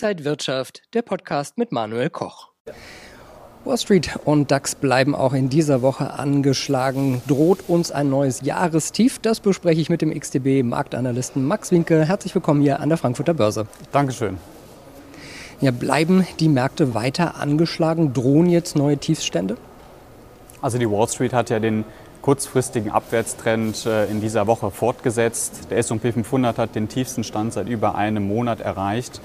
Inside Wirtschaft, der Podcast mit Manuel Koch. Wall Street und DAX bleiben auch in dieser Woche angeschlagen. Droht uns ein neues Jahrestief? Das bespreche ich mit dem XTB-Marktanalysten Max Winke. Herzlich willkommen hier an der Frankfurter Börse. Dankeschön. Ja, bleiben die Märkte weiter angeschlagen? Drohen jetzt neue Tiefstände? Also die Wall Street hat ja den kurzfristigen Abwärtstrend äh, in dieser Woche fortgesetzt. Der S&P 500 hat den tiefsten Stand seit über einem Monat erreicht.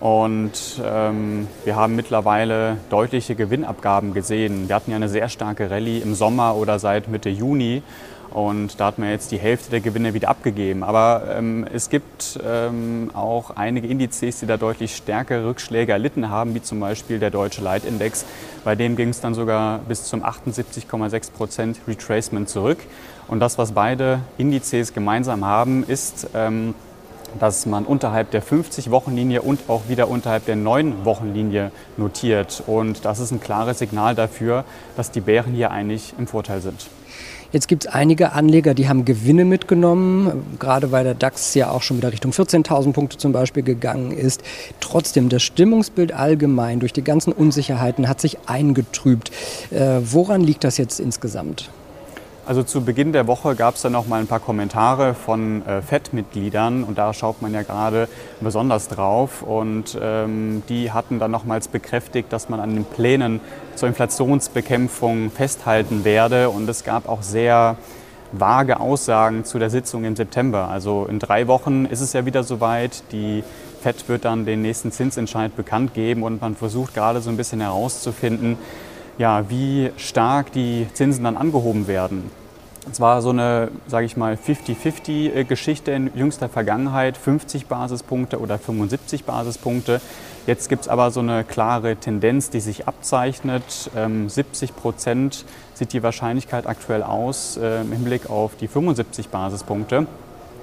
Und ähm, wir haben mittlerweile deutliche Gewinnabgaben gesehen. Wir hatten ja eine sehr starke Rallye im Sommer oder seit Mitte Juni. Und da hat man jetzt die Hälfte der Gewinne wieder abgegeben. Aber ähm, es gibt ähm, auch einige Indizes, die da deutlich stärkere Rückschläge erlitten haben, wie zum Beispiel der deutsche Leitindex. Bei dem ging es dann sogar bis zum 78,6 Prozent Retracement zurück. Und das, was beide Indizes gemeinsam haben, ist, ähm, dass man unterhalb der 50-Wochen-Linie und auch wieder unterhalb der 9-Wochen-Linie notiert. Und das ist ein klares Signal dafür, dass die Bären hier eigentlich im Vorteil sind. Jetzt gibt es einige Anleger, die haben Gewinne mitgenommen, gerade weil der DAX ja auch schon wieder Richtung 14.000 Punkte zum Beispiel gegangen ist. Trotzdem, das Stimmungsbild allgemein durch die ganzen Unsicherheiten hat sich eingetrübt. Äh, woran liegt das jetzt insgesamt? Also zu Beginn der Woche gab es dann noch mal ein paar Kommentare von äh, FED-Mitgliedern und da schaut man ja gerade besonders drauf und ähm, die hatten dann nochmals bekräftigt, dass man an den Plänen zur Inflationsbekämpfung festhalten werde und es gab auch sehr vage Aussagen zu der Sitzung im September. Also in drei Wochen ist es ja wieder soweit. Die FED wird dann den nächsten Zinsentscheid bekannt geben und man versucht gerade so ein bisschen herauszufinden, ja, wie stark die Zinsen dann angehoben werden. Es war so eine, sage ich mal, 50-50-Geschichte in jüngster Vergangenheit, 50 Basispunkte oder 75 Basispunkte. Jetzt gibt es aber so eine klare Tendenz, die sich abzeichnet. 70 ähm, Prozent sieht die Wahrscheinlichkeit aktuell aus äh, im Hinblick auf die 75 Basispunkte.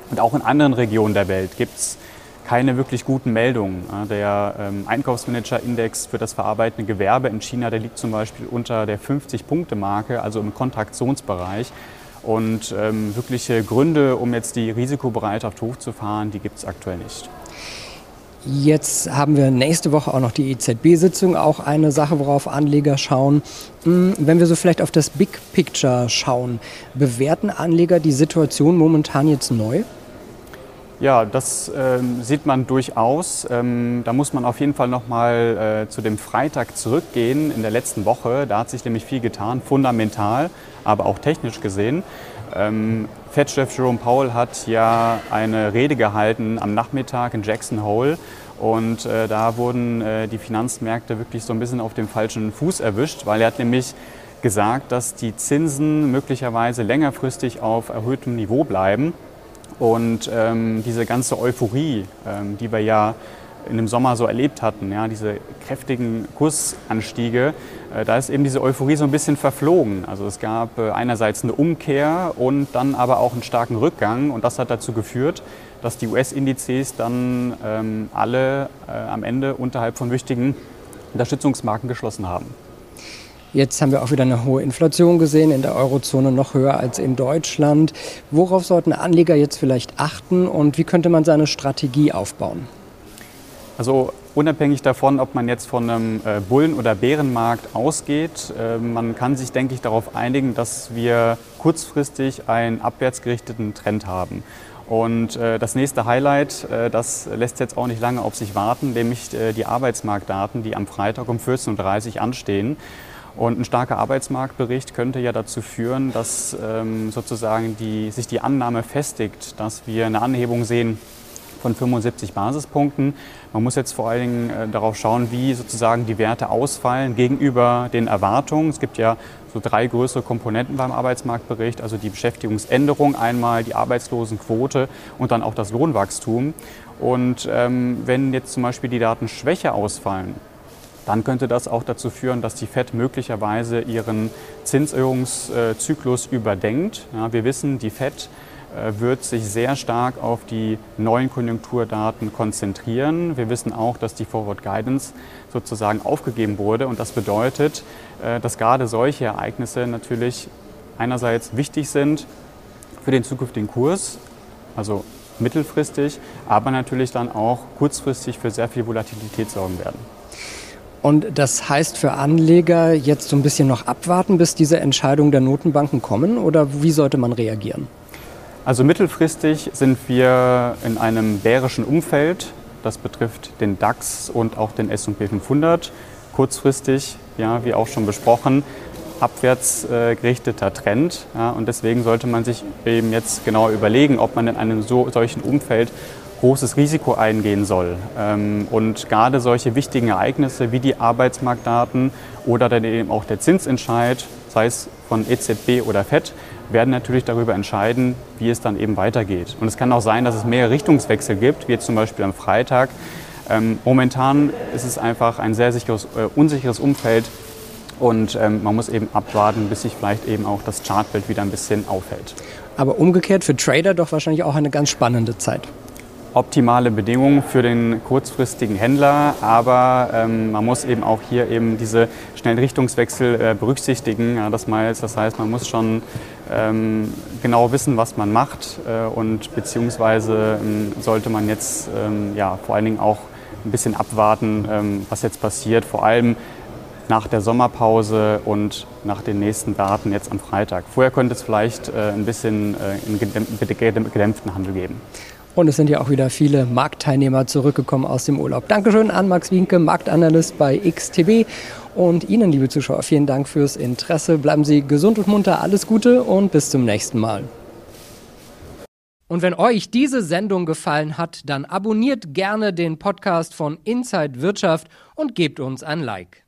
Und auch in anderen Regionen der Welt gibt es keine wirklich guten Meldungen. Der ähm, Einkaufsmanager-Index für das verarbeitende Gewerbe in China, der liegt zum Beispiel unter der 50-Punkte-Marke, also im Kontraktionsbereich. Und ähm, wirkliche Gründe, um jetzt die Risikobereitschaft hochzufahren, die gibt es aktuell nicht. Jetzt haben wir nächste Woche auch noch die EZB-Sitzung, auch eine Sache, worauf Anleger schauen. Hm, wenn wir so vielleicht auf das Big Picture schauen, bewerten Anleger die Situation momentan jetzt neu? Ja, das ähm, sieht man durchaus. Ähm, da muss man auf jeden Fall noch mal äh, zu dem Freitag zurückgehen in der letzten Woche. Da hat sich nämlich viel getan, fundamental, aber auch technisch gesehen. Ähm, Fed-Chef Jerome Powell hat ja eine Rede gehalten am Nachmittag in Jackson Hole. Und äh, da wurden äh, die Finanzmärkte wirklich so ein bisschen auf dem falschen Fuß erwischt, weil er hat nämlich gesagt, dass die Zinsen möglicherweise längerfristig auf erhöhtem Niveau bleiben. Und ähm, diese ganze Euphorie, ähm, die wir ja in dem Sommer so erlebt hatten, ja, diese kräftigen Kursanstiege, äh, da ist eben diese Euphorie so ein bisschen verflogen. Also es gab äh, einerseits eine Umkehr und dann aber auch einen starken Rückgang und das hat dazu geführt, dass die US-Indizes dann ähm, alle äh, am Ende unterhalb von wichtigen Unterstützungsmarken geschlossen haben. Jetzt haben wir auch wieder eine hohe Inflation gesehen, in der Eurozone noch höher als in Deutschland. Worauf sollten Anleger jetzt vielleicht achten und wie könnte man seine Strategie aufbauen? Also unabhängig davon, ob man jetzt von einem äh, Bullen- oder Bärenmarkt ausgeht, äh, man kann sich, denke ich, darauf einigen, dass wir kurzfristig einen abwärtsgerichteten Trend haben. Und äh, das nächste Highlight, äh, das lässt jetzt auch nicht lange auf sich warten, nämlich die Arbeitsmarktdaten, die am Freitag um 14.30 Uhr anstehen. Und ein starker Arbeitsmarktbericht könnte ja dazu führen, dass ähm, sozusagen die, sich die Annahme festigt, dass wir eine Anhebung sehen von 75 Basispunkten. Man muss jetzt vor allen Dingen äh, darauf schauen, wie sozusagen die Werte ausfallen gegenüber den Erwartungen. Es gibt ja so drei größere Komponenten beim Arbeitsmarktbericht, also die Beschäftigungsänderung einmal, die Arbeitslosenquote und dann auch das Lohnwachstum. Und ähm, wenn jetzt zum Beispiel die Daten schwächer ausfallen, dann könnte das auch dazu führen, dass die FED möglicherweise ihren Zinserhöhungszyklus überdenkt. Ja, wir wissen, die FED äh, wird sich sehr stark auf die neuen Konjunkturdaten konzentrieren. Wir wissen auch, dass die Forward Guidance sozusagen aufgegeben wurde und das bedeutet, äh, dass gerade solche Ereignisse natürlich einerseits wichtig sind für den zukünftigen Kurs, also mittelfristig, aber natürlich dann auch kurzfristig für sehr viel Volatilität sorgen werden. Und das heißt für Anleger jetzt so ein bisschen noch abwarten, bis diese Entscheidungen der Notenbanken kommen oder wie sollte man reagieren? Also mittelfristig sind wir in einem bärischen Umfeld. Das betrifft den DAX und auch den S&P 500. Kurzfristig, ja, wie auch schon besprochen, abwärts äh, gerichteter Trend. Ja, und deswegen sollte man sich eben jetzt genau überlegen, ob man in einem so, solchen Umfeld großes Risiko eingehen soll. Ähm, und gerade solche wichtigen Ereignisse wie die Arbeitsmarktdaten oder dann eben auch der Zinsentscheid, sei es von EZB oder FED, werden natürlich darüber entscheiden, wie es dann eben weitergeht. Und es kann auch sein, dass es mehr Richtungswechsel gibt, wie jetzt zum Beispiel am Freitag. Ähm, momentan ist es einfach ein sehr sicheres, äh, unsicheres Umfeld und ähm, man muss eben abwarten, bis sich vielleicht eben auch das Chartbild wieder ein bisschen aufhält. Aber umgekehrt für Trader doch wahrscheinlich auch eine ganz spannende Zeit optimale Bedingungen für den kurzfristigen Händler, aber ähm, man muss eben auch hier eben diese schnellen Richtungswechsel äh, berücksichtigen. Ja, das, heißt, das heißt, man muss schon ähm, genau wissen, was man macht äh, und beziehungsweise ähm, sollte man jetzt ähm, ja, vor allen Dingen auch ein bisschen abwarten, ähm, was jetzt passiert, vor allem nach der Sommerpause und nach den nächsten Daten jetzt am Freitag. Vorher könnte es vielleicht äh, ein bisschen äh, einen gedämpften Handel geben. Und es sind ja auch wieder viele Marktteilnehmer zurückgekommen aus dem Urlaub. Dankeschön an Max Wienke, Marktanalyst bei XTB. Und Ihnen, liebe Zuschauer, vielen Dank fürs Interesse. Bleiben Sie gesund und munter, alles Gute und bis zum nächsten Mal. Und wenn euch diese Sendung gefallen hat, dann abonniert gerne den Podcast von Inside Wirtschaft und gebt uns ein Like.